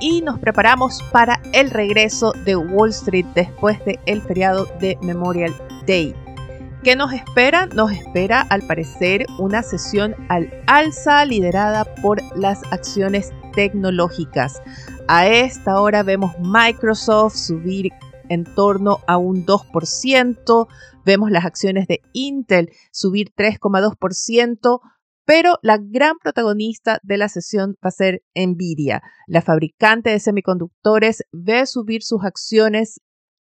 y nos preparamos para el regreso de Wall Street después del feriado de Memorial Day. ¿Qué nos espera? Nos espera al parecer una sesión al alza liderada por las acciones tecnológicas. A esta hora vemos Microsoft subir en torno a un 2%, vemos las acciones de Intel subir 3,2%, pero la gran protagonista de la sesión va a ser Nvidia. La fabricante de semiconductores ve subir sus acciones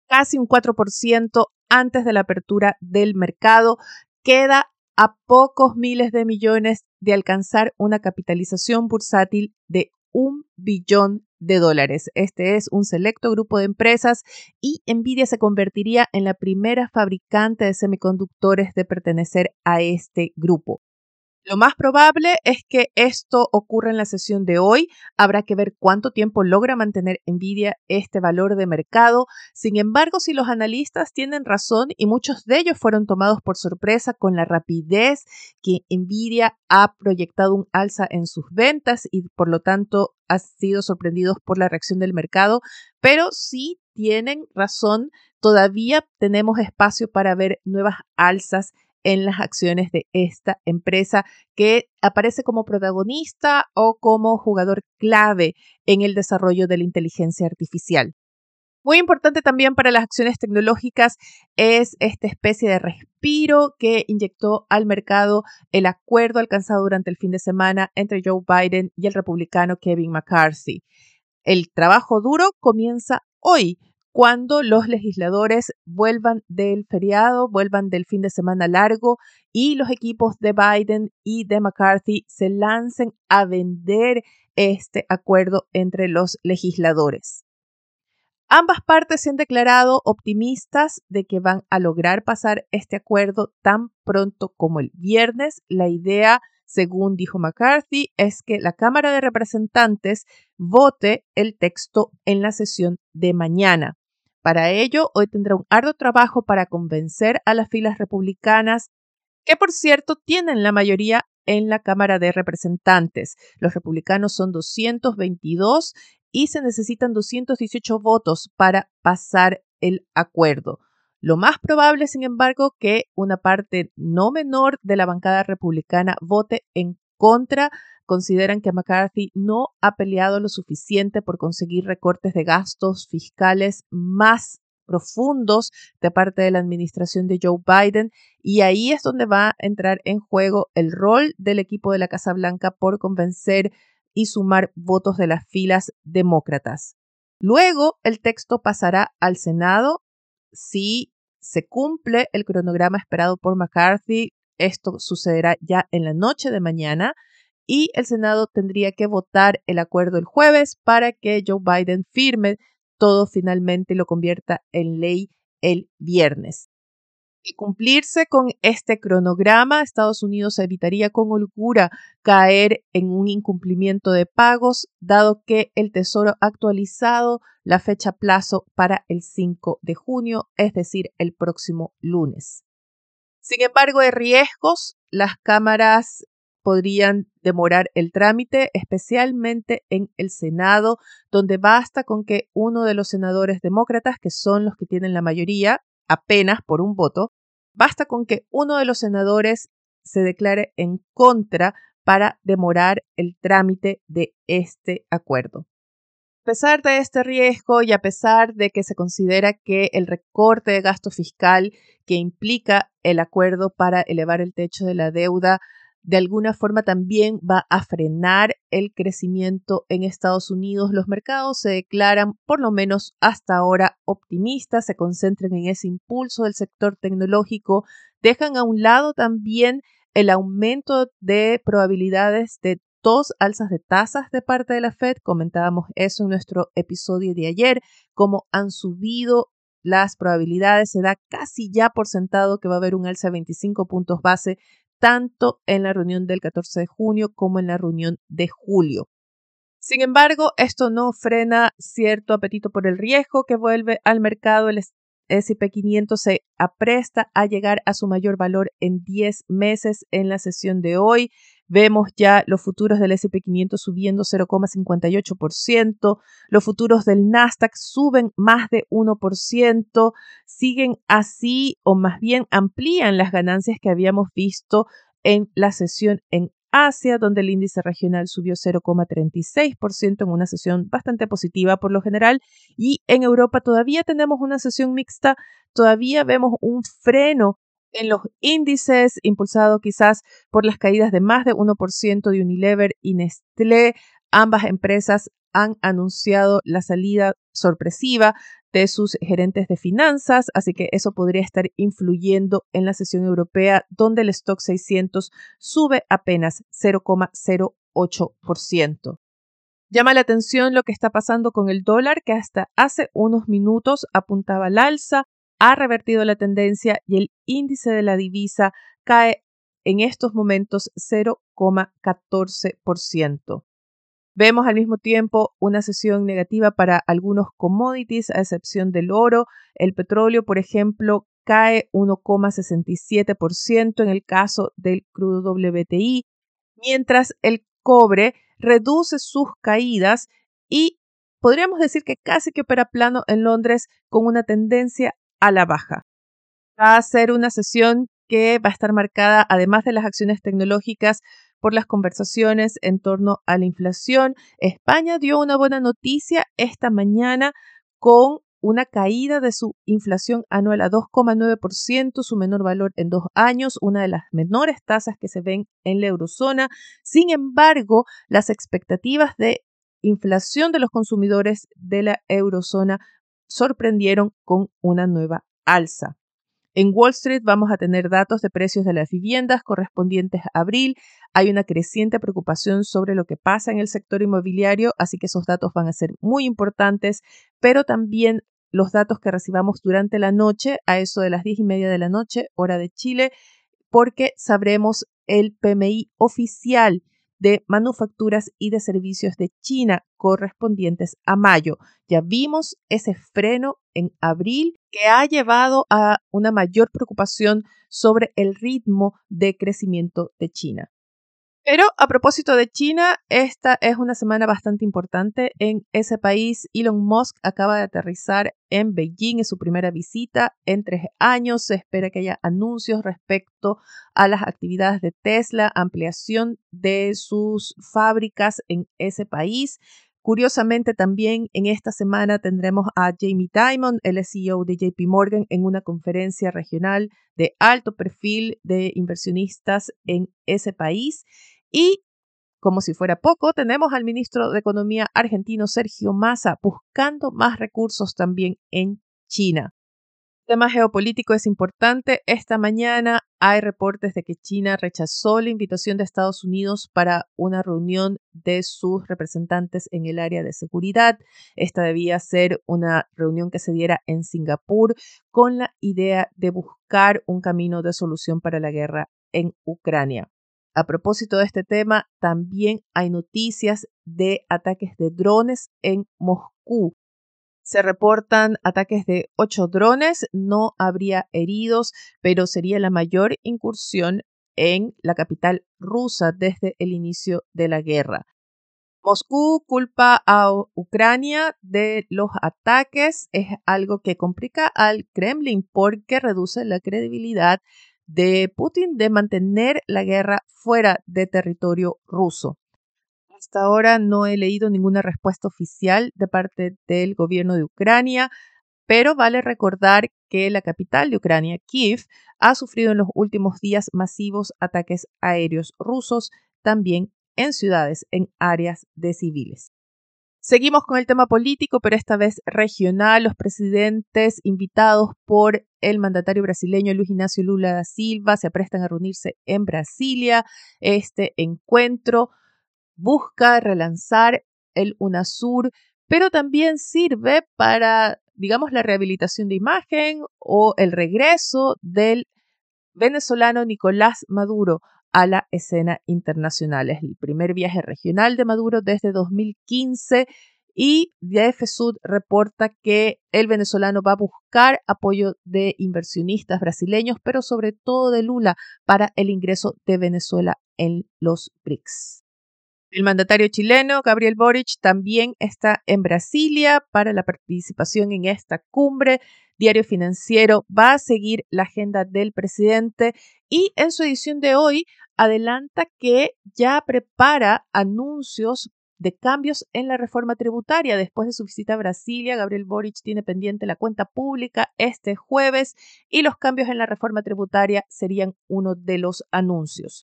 casi un 4% antes de la apertura del mercado. Queda a pocos miles de millones de alcanzar una capitalización bursátil de un billón de dólares. Este es un selecto grupo de empresas y Nvidia se convertiría en la primera fabricante de semiconductores de pertenecer a este grupo. Lo más probable es que esto ocurra en la sesión de hoy. Habrá que ver cuánto tiempo logra mantener Nvidia este valor de mercado. Sin embargo, si los analistas tienen razón y muchos de ellos fueron tomados por sorpresa con la rapidez que Nvidia ha proyectado un alza en sus ventas y por lo tanto ha sido sorprendidos por la reacción del mercado, pero si tienen razón, todavía tenemos espacio para ver nuevas alzas en las acciones de esta empresa que aparece como protagonista o como jugador clave en el desarrollo de la inteligencia artificial. Muy importante también para las acciones tecnológicas es esta especie de respiro que inyectó al mercado el acuerdo alcanzado durante el fin de semana entre Joe Biden y el republicano Kevin McCarthy. El trabajo duro comienza hoy cuando los legisladores vuelvan del feriado, vuelvan del fin de semana largo y los equipos de Biden y de McCarthy se lancen a vender este acuerdo entre los legisladores. Ambas partes se han declarado optimistas de que van a lograr pasar este acuerdo tan pronto como el viernes. La idea, según dijo McCarthy, es que la Cámara de Representantes vote el texto en la sesión de mañana. Para ello, hoy tendrá un arduo trabajo para convencer a las filas republicanas, que por cierto tienen la mayoría en la Cámara de Representantes. Los republicanos son 222 y se necesitan 218 votos para pasar el acuerdo. Lo más probable, sin embargo, que una parte no menor de la bancada republicana vote en contra consideran que McCarthy no ha peleado lo suficiente por conseguir recortes de gastos fiscales más profundos de parte de la administración de Joe Biden y ahí es donde va a entrar en juego el rol del equipo de la Casa Blanca por convencer y sumar votos de las filas demócratas. Luego el texto pasará al Senado si se cumple el cronograma esperado por McCarthy. Esto sucederá ya en la noche de mañana y el Senado tendría que votar el acuerdo el jueves para que Joe Biden firme todo finalmente y lo convierta en ley el viernes. Y cumplirse con este cronograma, Estados Unidos evitaría con holgura caer en un incumplimiento de pagos, dado que el Tesoro ha actualizado la fecha plazo para el 5 de junio, es decir, el próximo lunes. Sin embargo, hay riesgos. Las cámaras podrían demorar el trámite, especialmente en el Senado, donde basta con que uno de los senadores demócratas, que son los que tienen la mayoría, apenas por un voto, basta con que uno de los senadores se declare en contra para demorar el trámite de este acuerdo. A pesar de este riesgo y a pesar de que se considera que el recorte de gasto fiscal que implica el acuerdo para elevar el techo de la deuda de alguna forma también va a frenar el crecimiento en Estados Unidos. Los mercados se declaran, por lo menos hasta ahora, optimistas, se concentran en ese impulso del sector tecnológico, dejan a un lado también el aumento de probabilidades de dos alzas de tasas de parte de la Fed. Comentábamos eso en nuestro episodio de ayer, cómo han subido las probabilidades. Se da casi ya por sentado que va a haber un alza de 25 puntos base, tanto en la reunión del 14 de junio como en la reunión de julio. Sin embargo, esto no frena cierto apetito por el riesgo que vuelve al mercado. El S&P 500 se apresta a llegar a su mayor valor en 10 meses en la sesión de hoy. Vemos ya los futuros del S&P 500 subiendo 0,58%, los futuros del Nasdaq suben más de 1%, siguen así o más bien amplían las ganancias que habíamos visto en la sesión en Asia, donde el índice regional subió 0,36% en una sesión bastante positiva por lo general. Y en Europa todavía tenemos una sesión mixta, todavía vemos un freno en los índices, impulsado quizás por las caídas de más de 1% de Unilever y Nestlé. Ambas empresas han anunciado la salida sorpresiva de sus gerentes de finanzas, así que eso podría estar influyendo en la sesión europea, donde el stock 600 sube apenas 0,08%. Llama la atención lo que está pasando con el dólar, que hasta hace unos minutos apuntaba al alza, ha revertido la tendencia y el índice de la divisa cae en estos momentos 0,14%. Vemos al mismo tiempo una sesión negativa para algunos commodities, a excepción del oro. El petróleo, por ejemplo, cae 1,67% en el caso del crudo WTI, mientras el cobre reduce sus caídas y podríamos decir que casi que opera plano en Londres con una tendencia a la baja. Va a ser una sesión que va a estar marcada, además de las acciones tecnológicas, por las conversaciones en torno a la inflación. España dio una buena noticia esta mañana con una caída de su inflación anual a 2,9%, su menor valor en dos años, una de las menores tasas que se ven en la eurozona. Sin embargo, las expectativas de inflación de los consumidores de la eurozona sorprendieron con una nueva alza. En Wall Street vamos a tener datos de precios de las viviendas correspondientes a abril. Hay una creciente preocupación sobre lo que pasa en el sector inmobiliario, así que esos datos van a ser muy importantes, pero también los datos que recibamos durante la noche, a eso de las diez y media de la noche, hora de Chile, porque sabremos el PMI oficial de manufacturas y de servicios de China correspondientes a mayo. Ya vimos ese freno en abril que ha llevado a una mayor preocupación sobre el ritmo de crecimiento de China. Pero a propósito de China, esta es una semana bastante importante en ese país. Elon Musk acaba de aterrizar en Beijing en su primera visita en tres años. Se espera que haya anuncios respecto a las actividades de Tesla, ampliación de sus fábricas en ese país. Curiosamente, también en esta semana tendremos a Jamie Dimon, el CEO de JP Morgan, en una conferencia regional de alto perfil de inversionistas en ese país. Y como si fuera poco, tenemos al ministro de Economía argentino Sergio Massa buscando más recursos también en China. El tema geopolítico es importante. Esta mañana hay reportes de que China rechazó la invitación de Estados Unidos para una reunión de sus representantes en el área de seguridad. Esta debía ser una reunión que se diera en Singapur con la idea de buscar un camino de solución para la guerra en Ucrania. A propósito de este tema, también hay noticias de ataques de drones en Moscú. Se reportan ataques de ocho drones, no habría heridos, pero sería la mayor incursión en la capital rusa desde el inicio de la guerra. Moscú culpa a Ucrania de los ataques, es algo que complica al Kremlin porque reduce la credibilidad de Putin de mantener la guerra fuera de territorio ruso. Hasta ahora no he leído ninguna respuesta oficial de parte del gobierno de Ucrania, pero vale recordar que la capital de Ucrania, Kiev, ha sufrido en los últimos días masivos ataques aéreos rusos, también en ciudades, en áreas de civiles. Seguimos con el tema político, pero esta vez regional. Los presidentes invitados por el mandatario brasileño Luis Ignacio Lula da Silva se aprestan a reunirse en Brasilia. Este encuentro busca relanzar el UNASUR, pero también sirve para, digamos, la rehabilitación de imagen o el regreso del venezolano Nicolás Maduro a la escena internacional. Es el primer viaje regional de Maduro desde 2015 y Sud reporta que el venezolano va a buscar apoyo de inversionistas brasileños, pero sobre todo de Lula para el ingreso de Venezuela en los BRICS. El mandatario chileno, Gabriel Boric, también está en Brasilia para la participación en esta cumbre. Diario Financiero va a seguir la agenda del presidente y en su edición de hoy adelanta que ya prepara anuncios de cambios en la reforma tributaria. Después de su visita a Brasilia, Gabriel Boric tiene pendiente la cuenta pública este jueves y los cambios en la reforma tributaria serían uno de los anuncios.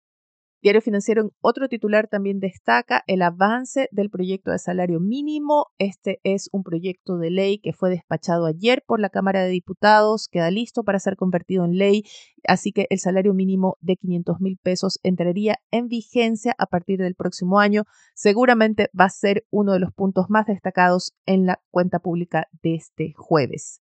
Diario Financiero en otro titular también destaca el avance del proyecto de salario mínimo. Este es un proyecto de ley que fue despachado ayer por la Cámara de Diputados, queda listo para ser convertido en ley, así que el salario mínimo de 500 mil pesos entraría en vigencia a partir del próximo año. Seguramente va a ser uno de los puntos más destacados en la cuenta pública de este jueves.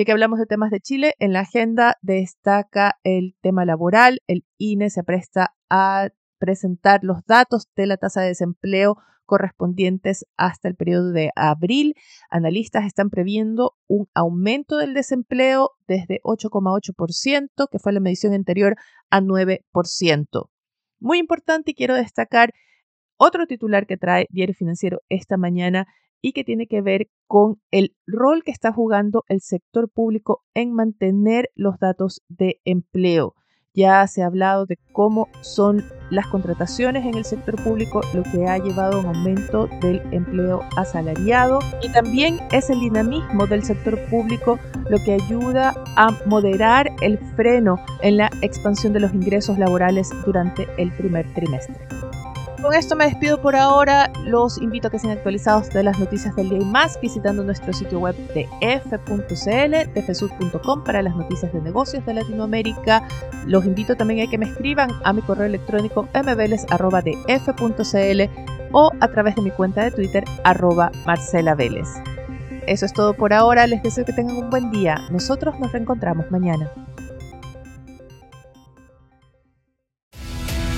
Ya que hablamos de temas de Chile, en la agenda destaca el tema laboral. El INE se presta a presentar los datos de la tasa de desempleo correspondientes hasta el periodo de abril. Analistas están previendo un aumento del desempleo desde 8,8%, que fue la medición anterior, a 9%. Muy importante y quiero destacar otro titular que trae Diario Financiero esta mañana y que tiene que ver con el rol que está jugando el sector público en mantener los datos de empleo. Ya se ha hablado de cómo son las contrataciones en el sector público, lo que ha llevado a un aumento del empleo asalariado y también es el dinamismo del sector público lo que ayuda a moderar el freno en la expansión de los ingresos laborales durante el primer trimestre. Con esto me despido por ahora. Los invito a que sean actualizados de las noticias del día y más visitando nuestro sitio web de f.cl, tfsud.com para las noticias de negocios de Latinoamérica. Los invito también a que me escriban a mi correo electrónico mveles.df.cl o a través de mi cuenta de Twitter arroba. Eso es todo por ahora. Les deseo que tengan un buen día. Nosotros nos reencontramos mañana.